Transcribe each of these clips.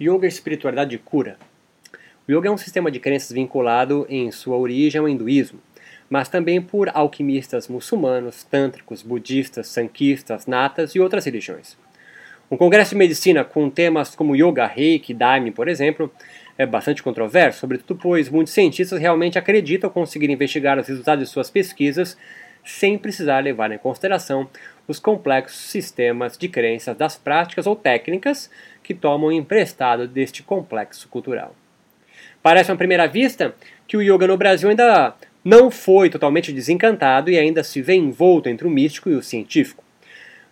Yoga e espiritualidade de cura. O yoga é um sistema de crenças vinculado em sua origem ao hinduísmo, mas também por alquimistas muçulmanos, tântricos, budistas, sanquistas, natas e outras religiões. Um congresso de medicina com temas como yoga, reiki, daime, por exemplo, é bastante controverso, sobretudo pois muitos cientistas realmente acreditam conseguir investigar os resultados de suas pesquisas sem precisar levar em consideração os complexos sistemas de crenças das práticas ou técnicas que tomam emprestado deste complexo cultural. Parece à primeira vista que o yoga no Brasil ainda não foi totalmente desencantado e ainda se vê envolto entre o místico e o científico.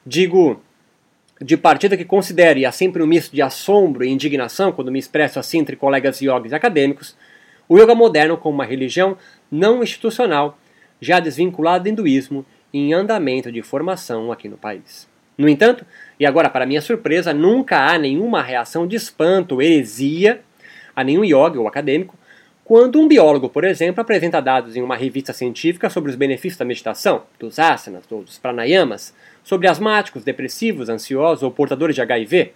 Digo de partida que considere e há sempre um misto de assombro e indignação quando me expresso assim entre colegas yogis acadêmicos, o yoga moderno como uma religião não institucional, já desvinculada do hinduísmo e em andamento de formação aqui no país. No entanto, e agora para minha surpresa, nunca há nenhuma reação de espanto heresia a nenhum yoga ou acadêmico quando um biólogo, por exemplo, apresenta dados em uma revista científica sobre os benefícios da meditação, dos asanas ou dos pranayamas, sobre asmáticos, depressivos, ansiosos ou portadores de HIV.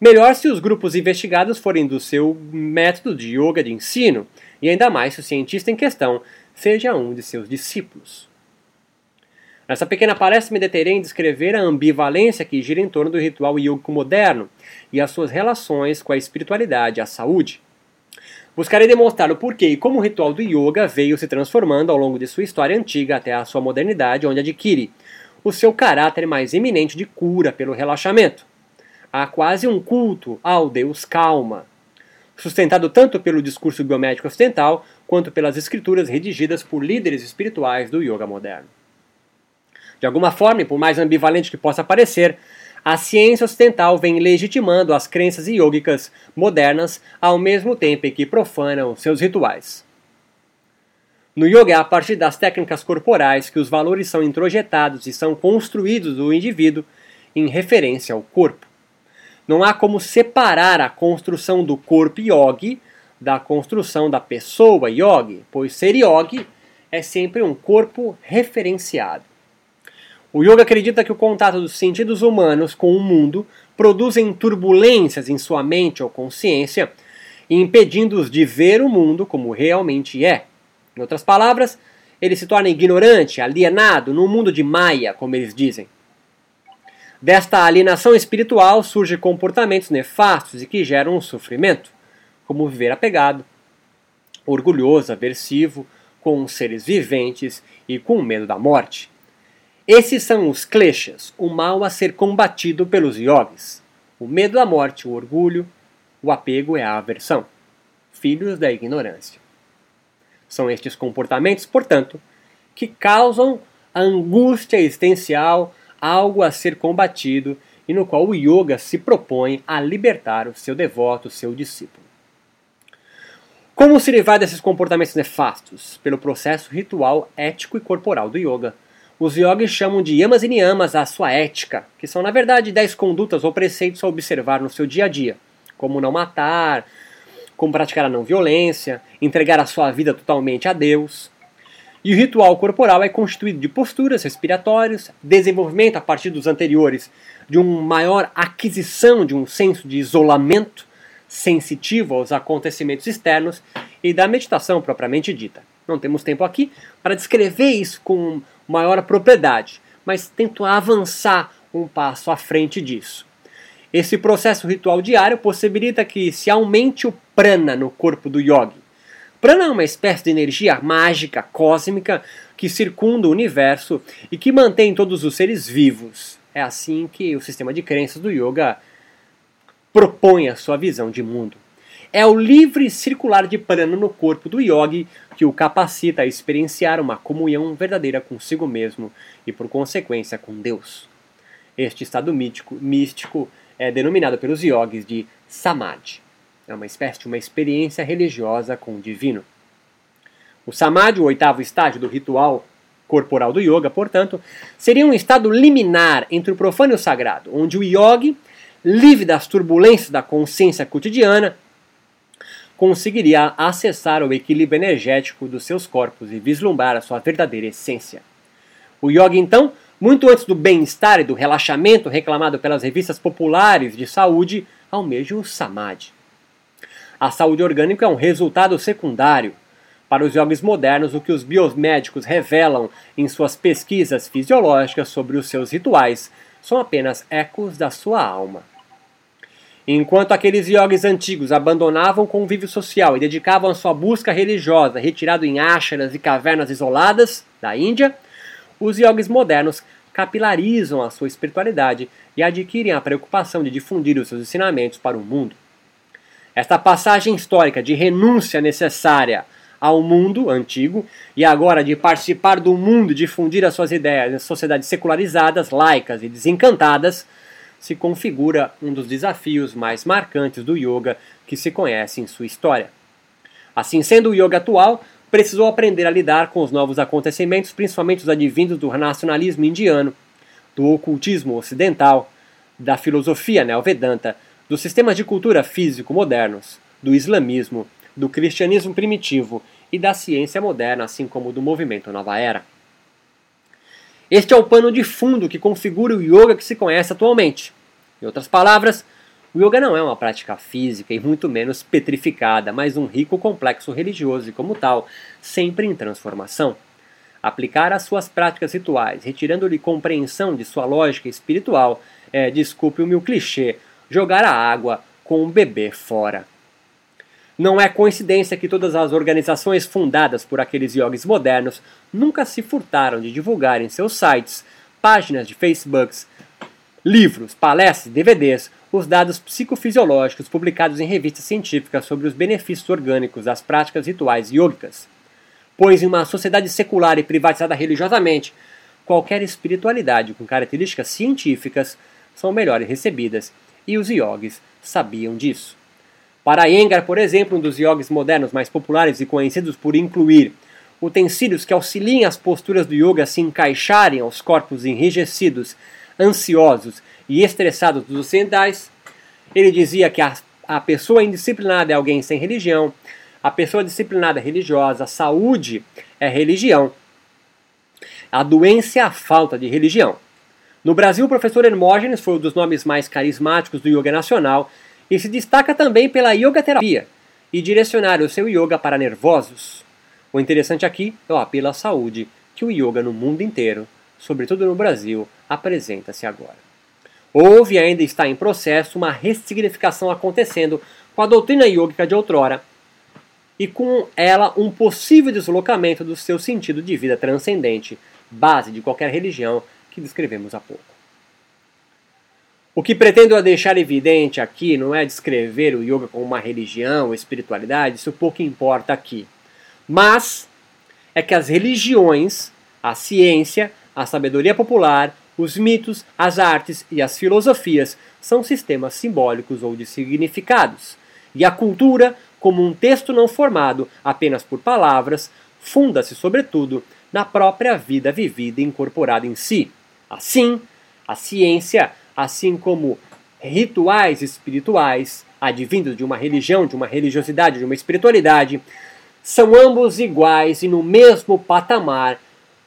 Melhor se os grupos investigados forem do seu método de yoga de ensino, e ainda mais se o cientista em questão seja um de seus discípulos. Nessa pequena palestra me deterei em descrever a ambivalência que gira em torno do ritual yogico moderno e as suas relações com a espiritualidade e a saúde. Buscarei demonstrar o porquê e como o ritual do yoga veio se transformando ao longo de sua história antiga até a sua modernidade, onde adquire o seu caráter mais eminente de cura pelo relaxamento. Há quase um culto ao Deus calma, sustentado tanto pelo discurso biomédico ocidental quanto pelas escrituras redigidas por líderes espirituais do yoga moderno. De alguma forma, e por mais ambivalente que possa parecer, a ciência ocidental vem legitimando as crenças iógicas modernas ao mesmo tempo em que profanam seus rituais. No yoga é a partir das técnicas corporais que os valores são introjetados e são construídos do indivíduo em referência ao corpo. Não há como separar a construção do corpo yogi da construção da pessoa yogi, pois ser yogi é sempre um corpo referenciado. O yoga acredita que o contato dos sentidos humanos com o mundo produzem turbulências em sua mente ou consciência, impedindo-os de ver o mundo como realmente é. Em outras palavras, ele se torna ignorante, alienado no mundo de Maya, como eles dizem. Desta alienação espiritual surgem comportamentos nefastos e que geram um sofrimento, como viver apegado, orgulhoso, aversivo, com seres viventes e com medo da morte. Esses são os kleshas, o mal a ser combatido pelos yogis. O medo da morte, o orgulho, o apego é a aversão, filhos da ignorância. São estes comportamentos, portanto, que causam a angústia existencial, algo a ser combatido e no qual o yoga se propõe a libertar o seu devoto, o seu discípulo. Como se livrar desses comportamentos nefastos? Pelo processo ritual ético e corporal do yoga, os yogis chamam de yamas e niyamas a sua ética, que são na verdade 10 condutas ou preceitos a observar no seu dia a dia, como não matar, como praticar a não violência, entregar a sua vida totalmente a Deus. E o ritual corporal é constituído de posturas respiratórias, desenvolvimento a partir dos anteriores de uma maior aquisição de um senso de isolamento sensitivo aos acontecimentos externos e da meditação propriamente dita. Não temos tempo aqui para descrever isso com maior propriedade, mas tento avançar um passo à frente disso. Esse processo ritual diário possibilita que se aumente o prana no corpo do yogi. Prana é uma espécie de energia mágica, cósmica, que circunda o universo e que mantém todos os seres vivos. É assim que o sistema de crenças do yoga propõe a sua visão de mundo. É o livre circular de prana no corpo do yogi que o capacita a experienciar uma comunhão verdadeira consigo mesmo e, por consequência, com Deus. Este estado mítico, místico é denominado pelos yogis de samadhi. É uma espécie de uma experiência religiosa com o divino. O samadhi, o oitavo estágio do ritual corporal do yoga, portanto, seria um estado liminar entre o profano e o sagrado, onde o yogi, livre das turbulências da consciência cotidiana, conseguiria acessar o equilíbrio energético dos seus corpos e vislumbrar a sua verdadeira essência. O yoga, então, muito antes do bem-estar e do relaxamento reclamado pelas revistas populares de saúde, almejam o samadhi. A saúde orgânica é um resultado secundário. Para os yogis modernos, o que os biomédicos revelam em suas pesquisas fisiológicas sobre os seus rituais são apenas ecos da sua alma. Enquanto aqueles yogis antigos abandonavam o convívio social e dedicavam a sua busca religiosa, retirado em ashras e cavernas isoladas da Índia, os yogis modernos capilarizam a sua espiritualidade e adquirem a preocupação de difundir os seus ensinamentos para o mundo. Esta passagem histórica de renúncia necessária ao mundo antigo e agora de participar do mundo e difundir as suas ideias em sociedades secularizadas, laicas e desencantadas, se configura um dos desafios mais marcantes do yoga que se conhece em sua história. Assim sendo, o yoga atual precisou aprender a lidar com os novos acontecimentos, principalmente os advindos do nacionalismo indiano, do ocultismo ocidental, da filosofia neovedanta, dos sistemas de cultura físico modernos, do islamismo, do cristianismo primitivo e da ciência moderna, assim como do movimento Nova Era. Este é o pano de fundo que configura o yoga que se conhece atualmente. Em outras palavras, o yoga não é uma prática física e muito menos petrificada, mas um rico complexo religioso e, como tal, sempre em transformação. Aplicar as suas práticas rituais, retirando-lhe compreensão de sua lógica espiritual, é, desculpe o meu clichê, jogar a água com um bebê fora. Não é coincidência que todas as organizações fundadas por aqueles yogis modernos nunca se furtaram de divulgar em seus sites, páginas de Facebooks, livros, palestras DVDs os dados psicofisiológicos publicados em revistas científicas sobre os benefícios orgânicos das práticas rituais yogicas. Pois em uma sociedade secular e privatizada religiosamente, qualquer espiritualidade com características científicas são melhores recebidas, e os yogis sabiam disso. Para Iyengar, por exemplo, um dos yogis modernos mais populares e conhecidos por incluir utensílios que auxiliem as posturas do yoga a se encaixarem aos corpos enrijecidos, ansiosos e estressados dos ocidentais, ele dizia que a, a pessoa indisciplinada é alguém sem religião, a pessoa disciplinada é religiosa, a saúde é religião, a doença é a falta de religião. No Brasil, o professor Hermógenes foi um dos nomes mais carismáticos do yoga nacional e se destaca também pela yoga terapia e direcionar o seu yoga para nervosos. O interessante aqui é o apelo à saúde que o yoga no mundo inteiro, sobretudo no Brasil, apresenta-se agora. Houve e ainda está em processo uma ressignificação acontecendo com a doutrina yogica de outrora e com ela um possível deslocamento do seu sentido de vida transcendente, base de qualquer religião que descrevemos há pouco. O que pretendo deixar evidente aqui não é descrever o yoga como uma religião ou espiritualidade, isso pouco importa aqui. Mas é que as religiões, a ciência, a sabedoria popular, os mitos, as artes e as filosofias são sistemas simbólicos ou de significados. E a cultura, como um texto não formado apenas por palavras, funda-se, sobretudo, na própria vida vivida e incorporada em si. Assim, a ciência assim como rituais espirituais, advindos de uma religião, de uma religiosidade, de uma espiritualidade, são ambos iguais e no mesmo patamar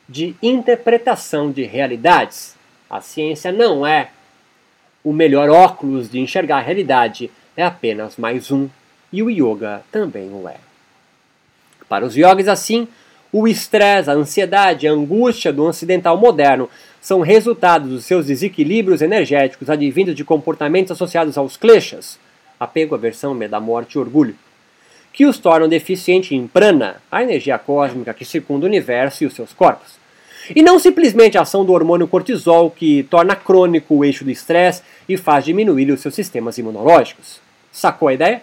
de interpretação de realidades. A ciência não é o melhor óculos de enxergar a realidade, é apenas mais um, e o yoga também o é. Para os yogis, assim, o estresse, a ansiedade, a angústia do ocidental moderno são resultados dos seus desequilíbrios energéticos advindos de comportamentos associados aos kleshas, apego, aversão, medo da morte e orgulho, que os tornam deficientes em prana, a energia cósmica que circunda o universo e os seus corpos. E não simplesmente a ação do hormônio cortisol, que torna crônico o eixo do estresse e faz diminuir os seus sistemas imunológicos. Sacou a ideia?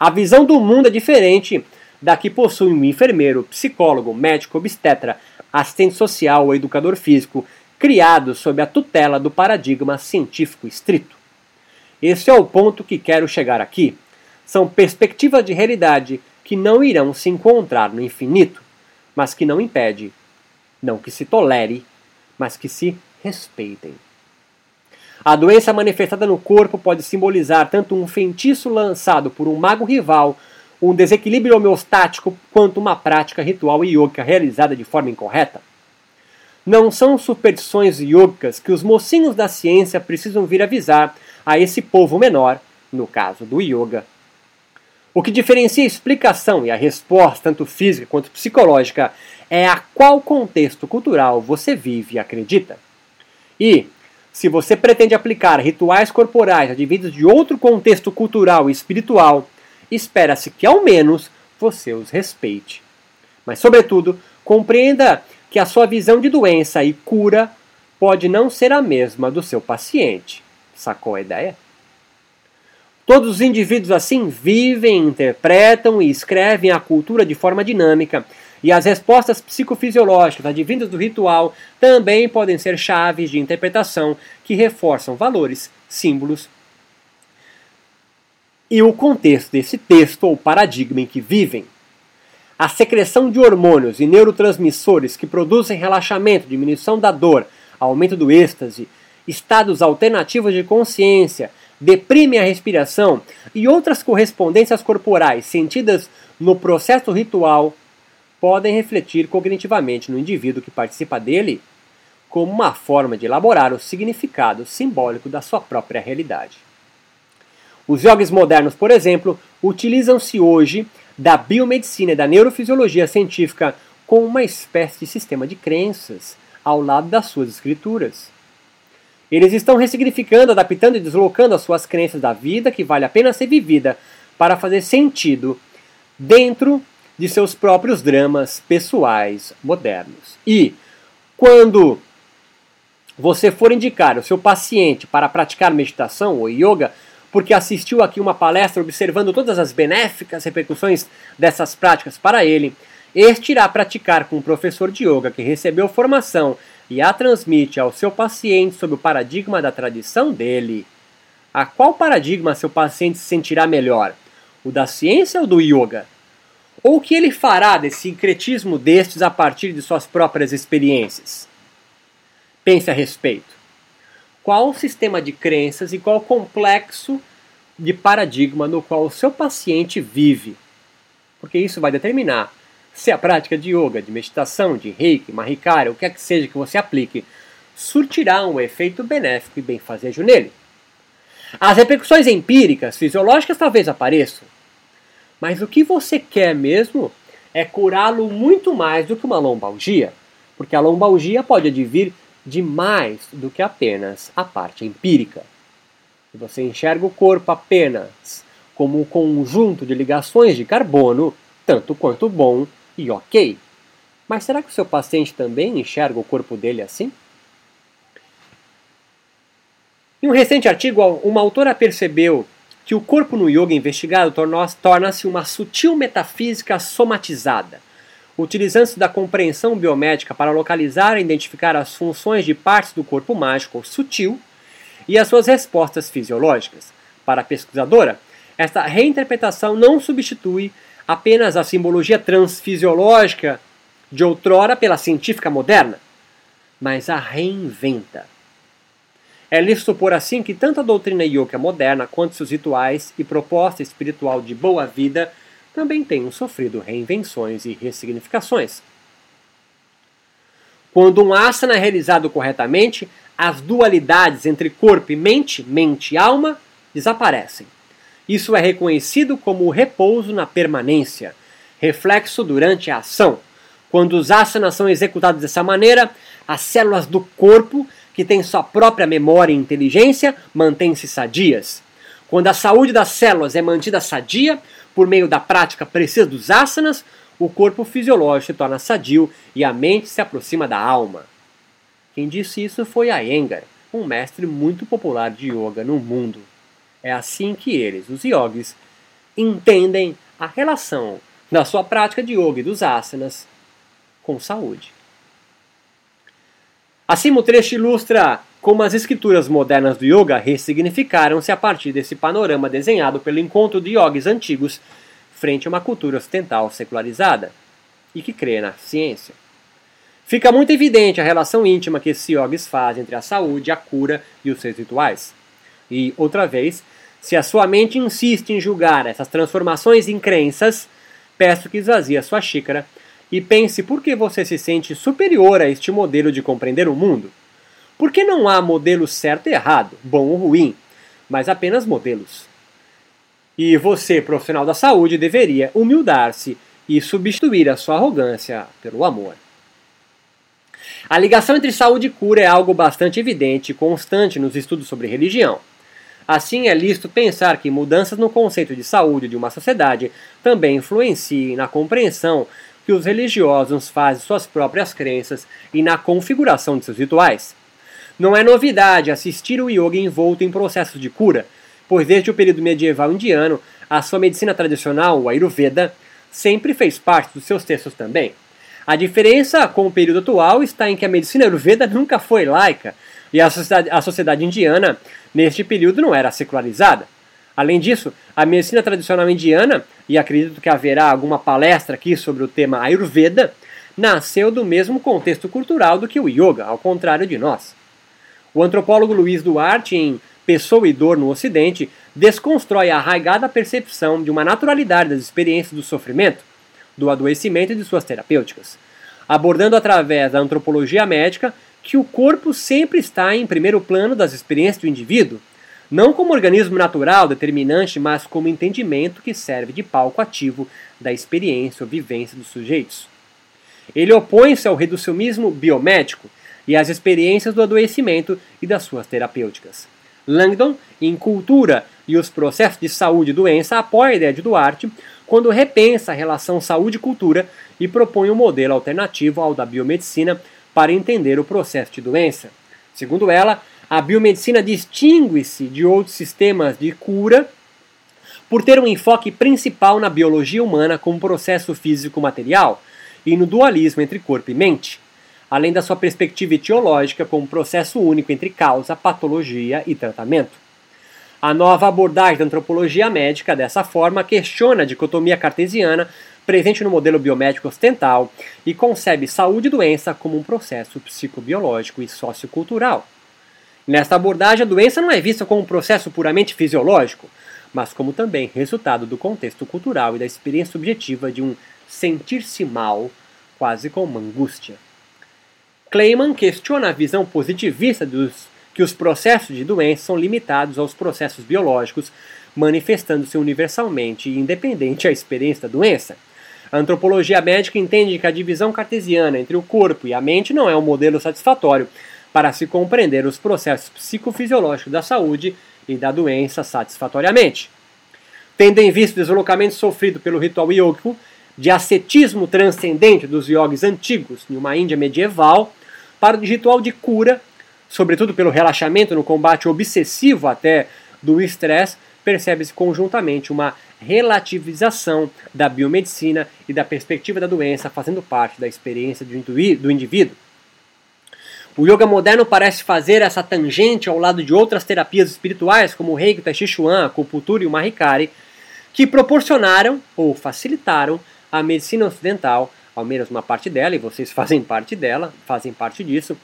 A visão do mundo é diferente da que possui um enfermeiro, psicólogo, médico, obstetra, assistente social ou educador físico criados sob a tutela do paradigma científico estrito. Esse é o ponto que quero chegar aqui. São perspectivas de realidade que não irão se encontrar no infinito, mas que não impede, não que se tolere, mas que se respeitem. A doença manifestada no corpo pode simbolizar tanto um feitiço lançado por um mago rival, um desequilíbrio homeostático, quanto uma prática ritual yoga realizada de forma incorreta. Não são superstições yogicas que os mocinhos da ciência precisam vir avisar a esse povo menor no caso do yoga. O que diferencia a explicação e a resposta, tanto física quanto psicológica, é a qual contexto cultural você vive e acredita. E, se você pretende aplicar rituais corporais advindos de outro contexto cultural e espiritual, espera-se que ao menos você os respeite. Mas, sobretudo, compreenda que a sua visão de doença e cura pode não ser a mesma do seu paciente. Sacou a ideia? Todos os indivíduos assim vivem, interpretam e escrevem a cultura de forma dinâmica, e as respostas psicofisiológicas advindas do ritual também podem ser chaves de interpretação que reforçam valores, símbolos e o contexto desse texto ou paradigma em que vivem. A secreção de hormônios e neurotransmissores que produzem relaxamento, diminuição da dor, aumento do êxtase, estados alternativos de consciência, deprimem a respiração e outras correspondências corporais sentidas no processo ritual podem refletir cognitivamente no indivíduo que participa dele como uma forma de elaborar o significado simbólico da sua própria realidade. Os yogis modernos, por exemplo, utilizam-se hoje da biomedicina e da neurofisiologia científica como uma espécie de sistema de crenças ao lado das suas escrituras. Eles estão ressignificando, adaptando e deslocando as suas crenças da vida que vale a pena ser vivida para fazer sentido dentro de seus próprios dramas pessoais modernos. E quando você for indicar o seu paciente para praticar meditação ou yoga, porque assistiu aqui uma palestra observando todas as benéficas repercussões dessas práticas para ele, este irá praticar com um professor de yoga que recebeu formação e a transmite ao seu paciente sob o paradigma da tradição dele. A qual paradigma seu paciente se sentirá melhor? O da ciência ou do yoga? Ou o que ele fará desse sincretismo destes a partir de suas próprias experiências? Pense a respeito. Qual o sistema de crenças e qual o complexo de paradigma no qual o seu paciente vive? Porque isso vai determinar se a prática de yoga, de meditação, de reiki, mahikara, o que é que seja que você aplique, surtirá um efeito benéfico e benfazejo nele. As repercussões empíricas, fisiológicas talvez apareçam, mas o que você quer mesmo é curá-lo muito mais do que uma lombalgia, porque a lombalgia pode advir de mais do que apenas a parte empírica. Se você enxerga o corpo apenas como um conjunto de ligações de carbono, tanto quanto bom e ok. Mas será que o seu paciente também enxerga o corpo dele assim? Em um recente artigo, uma autora percebeu que o corpo no yoga investigado torna-se uma sutil metafísica somatizada, utilizando-se da compreensão biomédica para localizar e identificar as funções de partes do corpo mágico sutil e as suas respostas fisiológicas. Para a pesquisadora, esta reinterpretação não substitui apenas a simbologia transfisiológica de outrora pela científica moderna, mas a reinventa. É lícito supor assim que tanto a doutrina yoga moderna quanto seus rituais e proposta espiritual de boa vida também tenham sofrido reinvenções e ressignificações. Quando um asana é realizado corretamente, as dualidades entre corpo e mente, mente e alma, desaparecem. Isso é reconhecido como o repouso na permanência, reflexo durante a ação. Quando os asanas são executados dessa maneira, as células do corpo, que têm sua própria memória e inteligência, mantêm-se sadias. Quando a saúde das células é mantida sadia por meio da prática precisa dos asanas, o corpo fisiológico se torna sadio e a mente se aproxima da alma. Quem disse isso foi Iyengar, um mestre muito popular de yoga no mundo. É assim que eles, os yogis, entendem a relação da sua prática de yoga e dos asanas com saúde. Assim, o trecho ilustra como as escrituras modernas do yoga ressignificaram-se a partir desse panorama desenhado pelo encontro de yogis antigos frente a uma cultura ocidental secularizada e que crê na ciência. Fica muito evidente a relação íntima que esses yogis fazem entre a saúde, a cura e os seus rituais. E, outra vez, se a sua mente insiste em julgar essas transformações em crenças, peço que esvazie a sua xícara e pense por que você se sente superior a este modelo de compreender o mundo. Porque não há modelo certo e errado, bom ou ruim, mas apenas modelos. E você, profissional da saúde, deveria humildar-se e substituir a sua arrogância pelo amor. A ligação entre saúde e cura é algo bastante evidente e constante nos estudos sobre religião. Assim, é lícito pensar que mudanças no conceito de saúde de uma sociedade também influenciem na compreensão que os religiosos fazem suas próprias crenças e na configuração de seus rituais. Não é novidade assistir o yoga envolto em processos de cura, pois desde o período medieval indiano, a sua medicina tradicional, o Ayurveda, sempre fez parte dos seus textos também. A diferença com o período atual está em que a medicina Ayurveda nunca foi laica e a sociedade, a sociedade indiana neste período não era secularizada. Além disso, a medicina tradicional indiana, e acredito que haverá alguma palestra aqui sobre o tema Ayurveda, nasceu do mesmo contexto cultural do que o yoga, ao contrário de nós. O antropólogo Luiz Duarte, em Pessoa e Dor no Ocidente, desconstrói a arraigada percepção de uma naturalidade das experiências do sofrimento, do adoecimento e de suas terapêuticas, abordando através da antropologia médica que o corpo sempre está em primeiro plano das experiências do indivíduo, não como organismo natural determinante, mas como entendimento que serve de palco ativo da experiência ou vivência dos sujeitos. Ele opõe-se ao reducionismo biomédico e às experiências do adoecimento e das suas terapêuticas. Langdon, em Cultura e os Processos de Saúde e Doença, apoia a ideia de Duarte quando repensa a relação saúde-cultura e propõe um modelo alternativo ao da biomedicina para entender o processo de doença. Segundo ela, a biomedicina distingue-se de outros sistemas de cura por ter um enfoque principal na biologia humana como processo físico-material e no dualismo entre corpo e mente, além da sua perspectiva etiológica como processo único entre causa, patologia e tratamento. A nova abordagem da antropologia médica, dessa forma, questiona a dicotomia cartesiana presente no modelo biomédico ocidental e concebe saúde e doença como um processo psicobiológico e sociocultural. Nesta abordagem, a doença não é vista como um processo puramente fisiológico, mas como também resultado do contexto cultural e da experiência subjetiva de um sentir-se mal, quase como angústia. Kleiman questiona a visão positivista dos que os processos de doença são limitados aos processos biológicos, manifestando-se universalmente e independente à experiência da doença. A antropologia médica entende que a divisão cartesiana entre o corpo e a mente não é um modelo satisfatório para se compreender os processos psicofisiológicos da saúde e da doença satisfatoriamente. Tendo em vista o deslocamento sofrido pelo ritual yógico de ascetismo transcendente dos yogis antigos em uma Índia medieval para o ritual de cura, sobretudo pelo relaxamento no combate obsessivo até do estresse, percebe-se conjuntamente uma relativização da biomedicina e da perspectiva da doença fazendo parte da experiência do indivíduo. O yoga moderno parece fazer essa tangente ao lado de outras terapias espirituais, como o Reiki, o Tai Chi Chuan, a acupuntura e o Mahikari, que proporcionaram ou facilitaram a medicina ocidental, ao menos uma parte dela, e vocês fazem parte dela, fazem parte disso,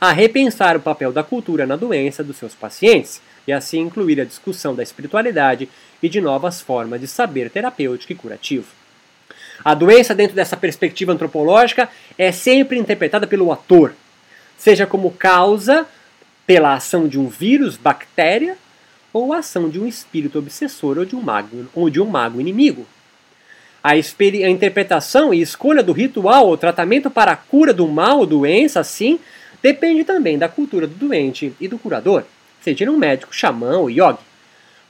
a repensar o papel da cultura na doença dos seus pacientes, e assim incluir a discussão da espiritualidade e de novas formas de saber terapêutico e curativo. A doença, dentro dessa perspectiva antropológica, é sempre interpretada pelo ator, seja como causa pela ação de um vírus, bactéria, ou a ação de um espírito obsessor ou de um mago, ou de um mago inimigo. A, a interpretação e escolha do ritual ou tratamento para a cura do mal ou doença, assim, depende também da cultura do doente e do curador, seja um médico, xamã ou yogi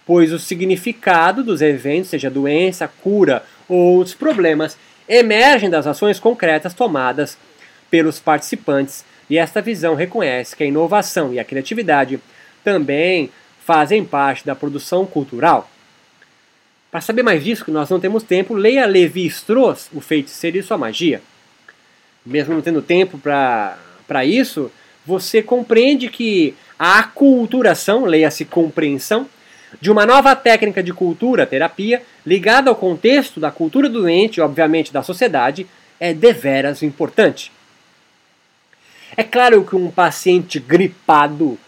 pois o significado dos eventos, seja doença, cura ou outros problemas, emergem das ações concretas tomadas pelos participantes, e esta visão reconhece que a inovação e a criatividade também fazem parte da produção cultural. Para saber mais disso, que nós não temos tempo, leia Levi Strauss, O Feiticeiro e Sua Magia. Mesmo não tendo tempo para isso, você compreende que a aculturação, leia-se compreensão, de uma nova técnica de cultura, terapia, ligada ao contexto da cultura do doente obviamente, da sociedade, é deveras importante. É claro que um paciente gripado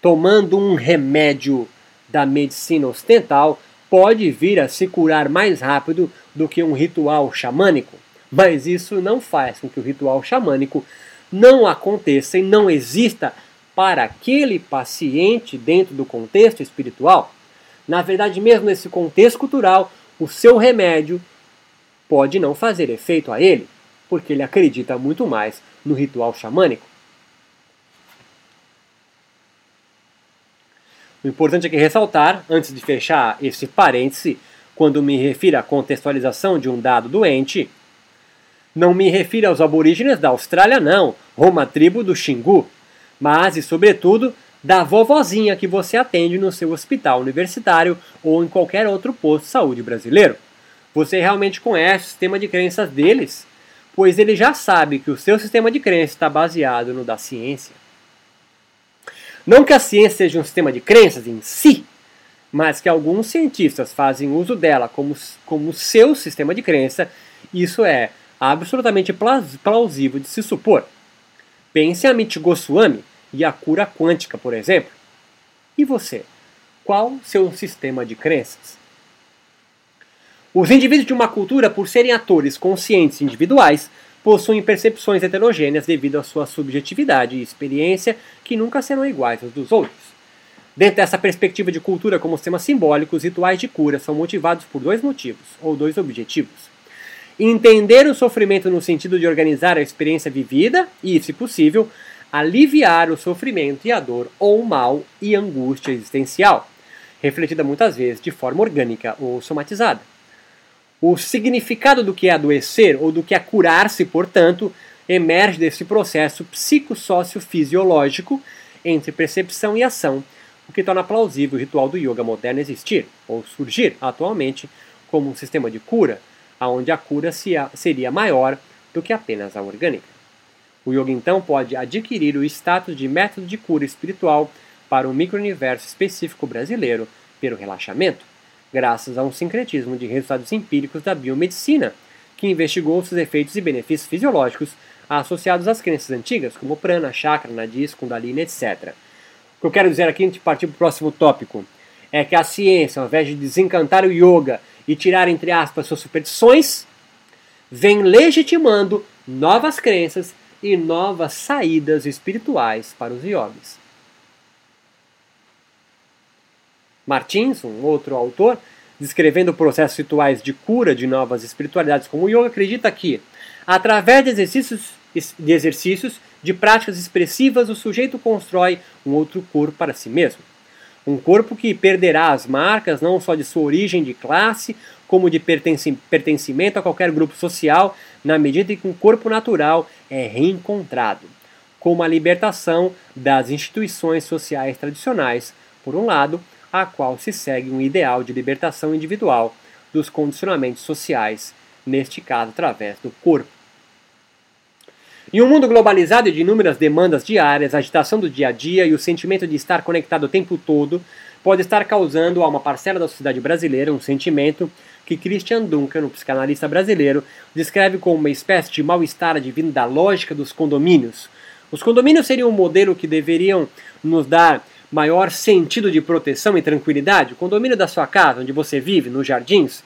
tomando um remédio da medicina ocidental pode vir a se curar mais rápido do que um ritual xamânico, mas isso não faz com que o ritual xamânico não aconteça e não exista para aquele paciente dentro do contexto espiritual. Na verdade, mesmo nesse contexto cultural, o seu remédio pode não fazer efeito a ele, porque ele acredita muito mais no ritual xamânico. O importante é ressaltar, antes de fechar esse parêntese, quando me refiro à contextualização de um dado doente, não me refiro aos aborígenes da Austrália, não, uma tribo do Xingu, mas e sobretudo da vovozinha que você atende no seu hospital universitário ou em qualquer outro posto de saúde brasileiro. Você realmente conhece o sistema de crenças deles, pois ele já sabe que o seu sistema de crenças está baseado no da ciência. Não que a ciência seja um sistema de crenças em si, mas que alguns cientistas fazem uso dela como, como seu sistema de crença, isso é absolutamente plausível de se supor. Pense em Amit Goswami e a cura quântica, por exemplo. E você? Qual seu sistema de crenças? Os indivíduos de uma cultura, por serem atores conscientes individuais, possuem percepções heterogêneas devido à sua subjetividade e experiência que nunca serão iguais às dos outros. Dentro dessa perspectiva de cultura como sistema simbólico, os rituais de cura são motivados por dois motivos, ou dois objetivos. Entender o sofrimento no sentido de organizar a experiência vivida e, se possível, aliviar o sofrimento e a dor ou mal e angústia existencial, refletida muitas vezes de forma orgânica ou somatizada. O significado do que é adoecer ou do que é curar-se, portanto, emerge desse processo psicossócio-fisiológico entre percepção e ação, o que torna plausível o ritual do yoga moderno existir ou surgir atualmente como um sistema de cura, onde a cura seria maior do que apenas a orgânica. O yoga então pode adquirir o status de método de cura espiritual para o micro-universo específico brasileiro pelo relaxamento graças a um sincretismo de resultados empíricos da biomedicina, que investigou seus efeitos e benefícios fisiológicos associados às crenças antigas, como prana, chakra, nadis, kundalini, etc. O que eu quero dizer aqui, antes de partir para o próximo tópico, é que a ciência, ao invés de desencantar o yoga e tirar, entre aspas, suas superstições, vem legitimando novas crenças e novas saídas espirituais para os yogis. Martins, um outro autor, descrevendo processos rituais de cura de novas espiritualidades como o yoga, acredita que, através de exercícios, de exercícios, de práticas expressivas, o sujeito constrói um outro corpo para si mesmo. Um corpo que perderá as marcas não só de sua origem de classe, como de pertencimento a qualquer grupo social, na medida em que um corpo natural é reencontrado, como a libertação das instituições sociais tradicionais, por um lado, a qual se segue um ideal de libertação individual dos condicionamentos sociais, neste caso através do corpo. Em um mundo globalizado e de inúmeras demandas diárias, a agitação do dia a dia e o sentimento de estar conectado o tempo todo pode estar causando a uma parcela da sociedade brasileira um sentimento que Christian Duncan, um psicanalista brasileiro, descreve como uma espécie de mal-estar advindo da lógica dos condomínios. Os condomínios seriam um modelo que deveriam nos dar maior sentido de proteção e tranquilidade, o condomínio da sua casa, onde você vive, nos jardins,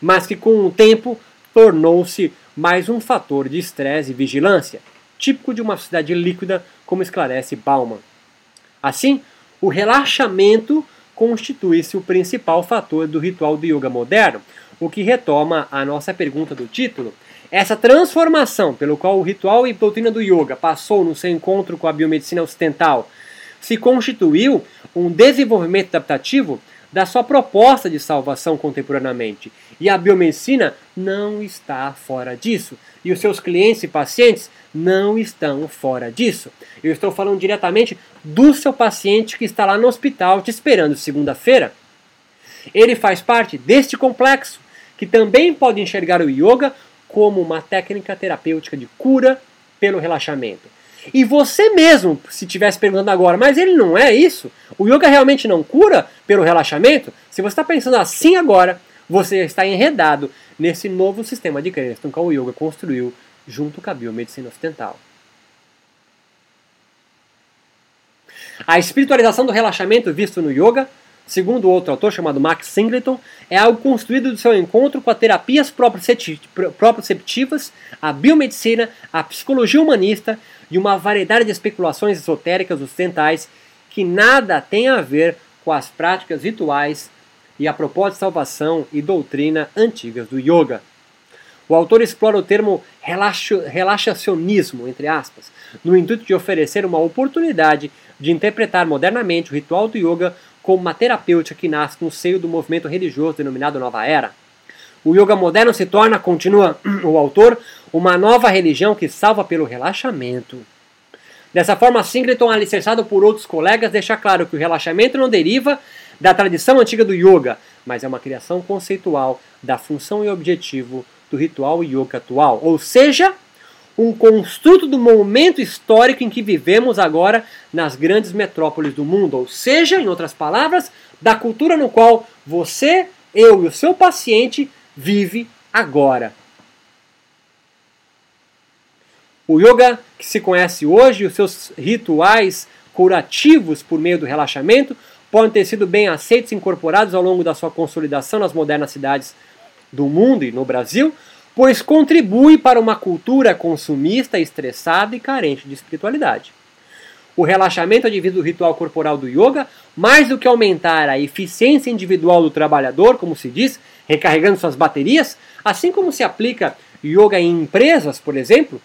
mas que com o tempo tornou-se mais um fator de estresse e vigilância, típico de uma sociedade líquida, como esclarece Bauman. Assim, o relaxamento constitui-se o principal fator do ritual do yoga moderno, o que retoma a nossa pergunta do título. Essa transformação pelo qual o ritual e doutrina do yoga passou no seu encontro com a biomedicina ocidental se constituiu um desenvolvimento adaptativo da sua proposta de salvação contemporaneamente. E a biomedicina não está fora disso. E os seus clientes e pacientes não estão fora disso. Eu estou falando diretamente do seu paciente que está lá no hospital te esperando segunda-feira. Ele faz parte deste complexo, que também pode enxergar o yoga como uma técnica terapêutica de cura pelo relaxamento. E você mesmo, se estivesse perguntando agora, mas ele não é isso? O yoga realmente não cura pelo relaxamento? Se você está pensando assim agora, você está enredado nesse novo sistema de crença que o yoga construiu junto com a biomedicina ocidental. A espiritualização do relaxamento visto no yoga, segundo outro autor chamado Max Singleton, é algo construído do seu encontro com as terapias proprioceptivas, a biomedicina, a psicologia humanista, de uma variedade de especulações esotéricas ocidentais que nada tem a ver com as práticas rituais e a propósito de salvação e doutrina antigas do yoga. O autor explora o termo relaxacionismo, entre aspas, no intuito de oferecer uma oportunidade de interpretar modernamente o ritual do yoga como uma terapêutica que nasce no seio do movimento religioso denominado Nova Era. O yoga moderno se torna, continua o autor, uma nova religião que salva pelo relaxamento. Dessa forma, Singleton, alicerçado por outros colegas, deixa claro que o relaxamento não deriva da tradição antiga do yoga, mas é uma criação conceitual da função e objetivo do ritual yoga atual, ou seja, um construto do momento histórico em que vivemos agora nas grandes metrópoles do mundo, ou seja, em outras palavras, da cultura no qual você, eu e o seu paciente vive agora. O yoga que se conhece hoje os seus rituais curativos por meio do relaxamento podem ter sido bem aceitos e incorporados ao longo da sua consolidação nas modernas cidades do mundo e no Brasil, pois contribui para uma cultura consumista, estressada e carente de espiritualidade. O relaxamento advindo do ritual corporal do yoga, mais do que aumentar a eficiência individual do trabalhador, como se diz, recarregando suas baterias, assim como se aplica yoga em empresas, por exemplo,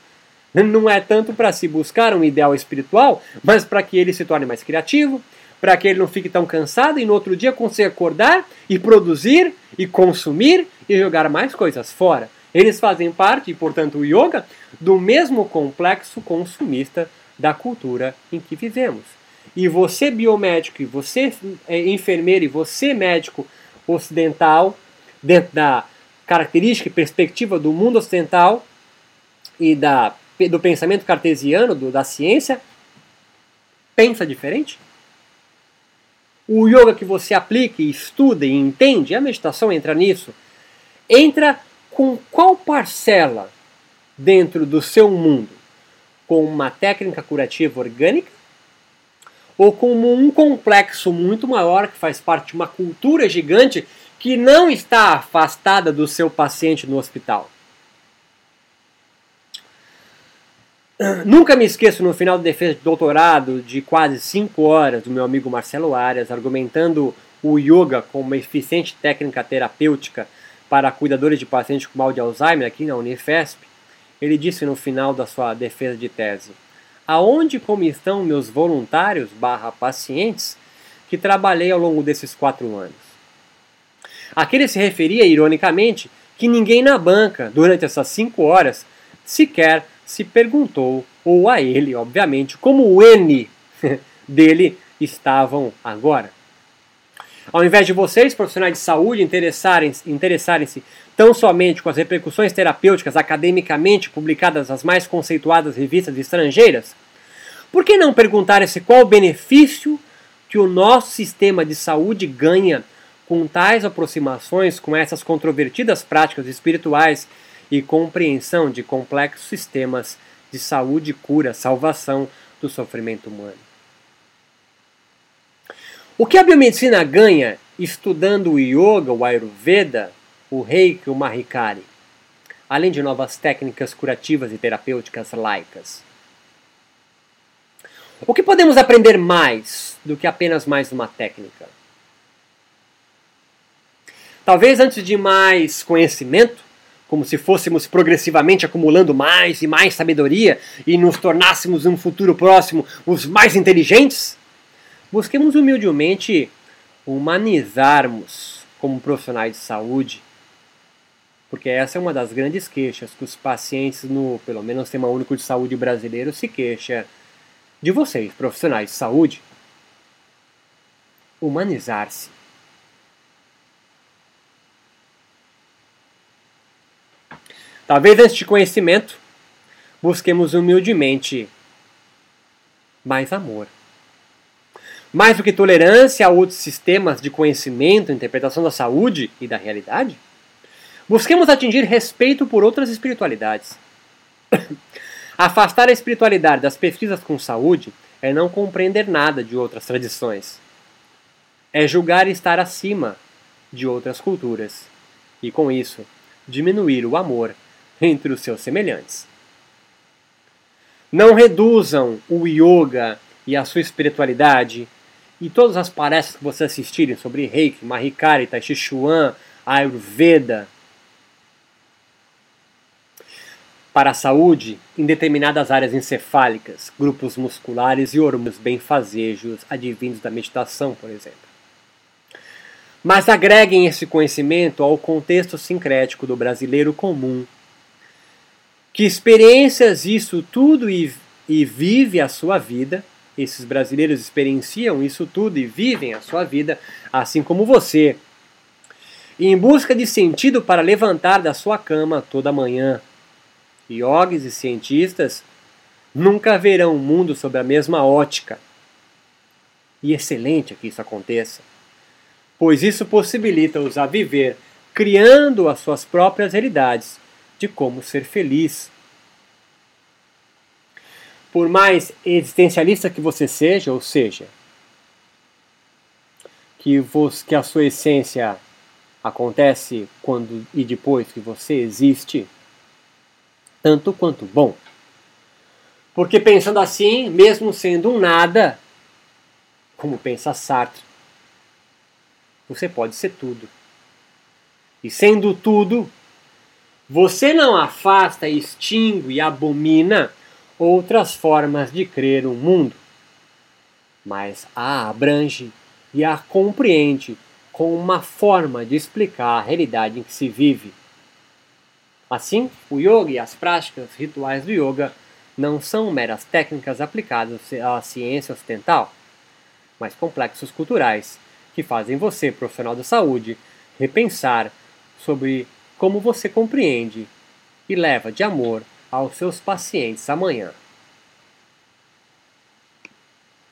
não é tanto para se buscar um ideal espiritual, mas para que ele se torne mais criativo, para que ele não fique tão cansado e no outro dia consiga acordar e produzir e consumir e jogar mais coisas fora. Eles fazem parte, e portanto o yoga, do mesmo complexo consumista da cultura em que vivemos. E você biomédico, e você é, enfermeiro, e você médico ocidental, dentro da característica e perspectiva do mundo ocidental e da, do pensamento cartesiano, do, da ciência, pensa diferente? o yoga que você aplique, estuda e entende, a meditação entra nisso, entra com qual parcela dentro do seu mundo? Com uma técnica curativa orgânica? Ou como um complexo muito maior que faz parte de uma cultura gigante que não está afastada do seu paciente no hospital? Nunca me esqueço no final da defesa de doutorado de quase 5 horas do meu amigo Marcelo Arias argumentando o yoga como uma eficiente técnica terapêutica para cuidadores de pacientes com mal de Alzheimer aqui na Unifesp. Ele disse no final da sua defesa de tese: Aonde como estão meus voluntários barra pacientes que trabalhei ao longo desses quatro anos? Aqui ele se referia, ironicamente, que ninguém na banca, durante essas cinco horas, sequer se perguntou, ou a ele, obviamente, como o N dele estavam agora. Ao invés de vocês, profissionais de saúde, interessarem-se interessarem tão somente com as repercussões terapêuticas academicamente publicadas nas mais conceituadas revistas estrangeiras, por que não perguntarem-se qual o benefício que o nosso sistema de saúde ganha com tais aproximações com essas controvertidas práticas espirituais e compreensão de complexos sistemas de saúde, cura, salvação do sofrimento humano. O que a biomedicina ganha estudando o yoga, o ayurveda, o reiki, o mahikari, além de novas técnicas curativas e terapêuticas laicas? O que podemos aprender mais do que apenas mais uma técnica? Talvez antes de mais conhecimento, como se fôssemos progressivamente acumulando mais e mais sabedoria e nos tornássemos no futuro próximo os mais inteligentes? Busquemos humildemente humanizarmos como profissionais de saúde, porque essa é uma das grandes queixas que os pacientes no, pelo menos, Sistema Único de Saúde brasileiro se queixa de vocês, profissionais de saúde. Humanizar-se. Talvez este conhecimento busquemos humildemente mais amor. Mais do que tolerância a outros sistemas de conhecimento, interpretação da saúde e da realidade, busquemos atingir respeito por outras espiritualidades. Afastar a espiritualidade das pesquisas com saúde é não compreender nada de outras tradições. É julgar estar acima de outras culturas. E com isso, diminuir o amor entre os seus semelhantes. Não reduzam o yoga e a sua espiritualidade e todas as palestras que você assistirem sobre Reiki, Mahikari, Chi Chuan, Ayurveda, para a saúde em determinadas áreas encefálicas, grupos musculares e hormônios benfazejos advindos da meditação, por exemplo. Mas agreguem esse conhecimento ao contexto sincrético do brasileiro comum, que experiências isso tudo e, e vive a sua vida. Esses brasileiros experienciam isso tudo e vivem a sua vida, assim como você. Em busca de sentido para levantar da sua cama toda manhã, Yogis e cientistas nunca verão o mundo sob a mesma ótica. E excelente que isso aconteça, pois isso possibilita-os a viver criando as suas próprias realidades de como ser feliz. Por mais existencialista que você seja, ou seja, que, você, que a sua essência acontece quando e depois que você existe, tanto quanto bom. Porque pensando assim, mesmo sendo um nada, como pensa Sartre, você pode ser tudo. E sendo tudo, você não afasta, extingue e abomina outras formas de crer o mundo, mas a abrange e a compreende com uma forma de explicar a realidade em que se vive. Assim, o yoga e as práticas rituais do yoga não são meras técnicas aplicadas à ciência ocidental, mas complexos culturais que fazem você, profissional da saúde, repensar sobre como você compreende e leva de amor aos seus pacientes amanhã.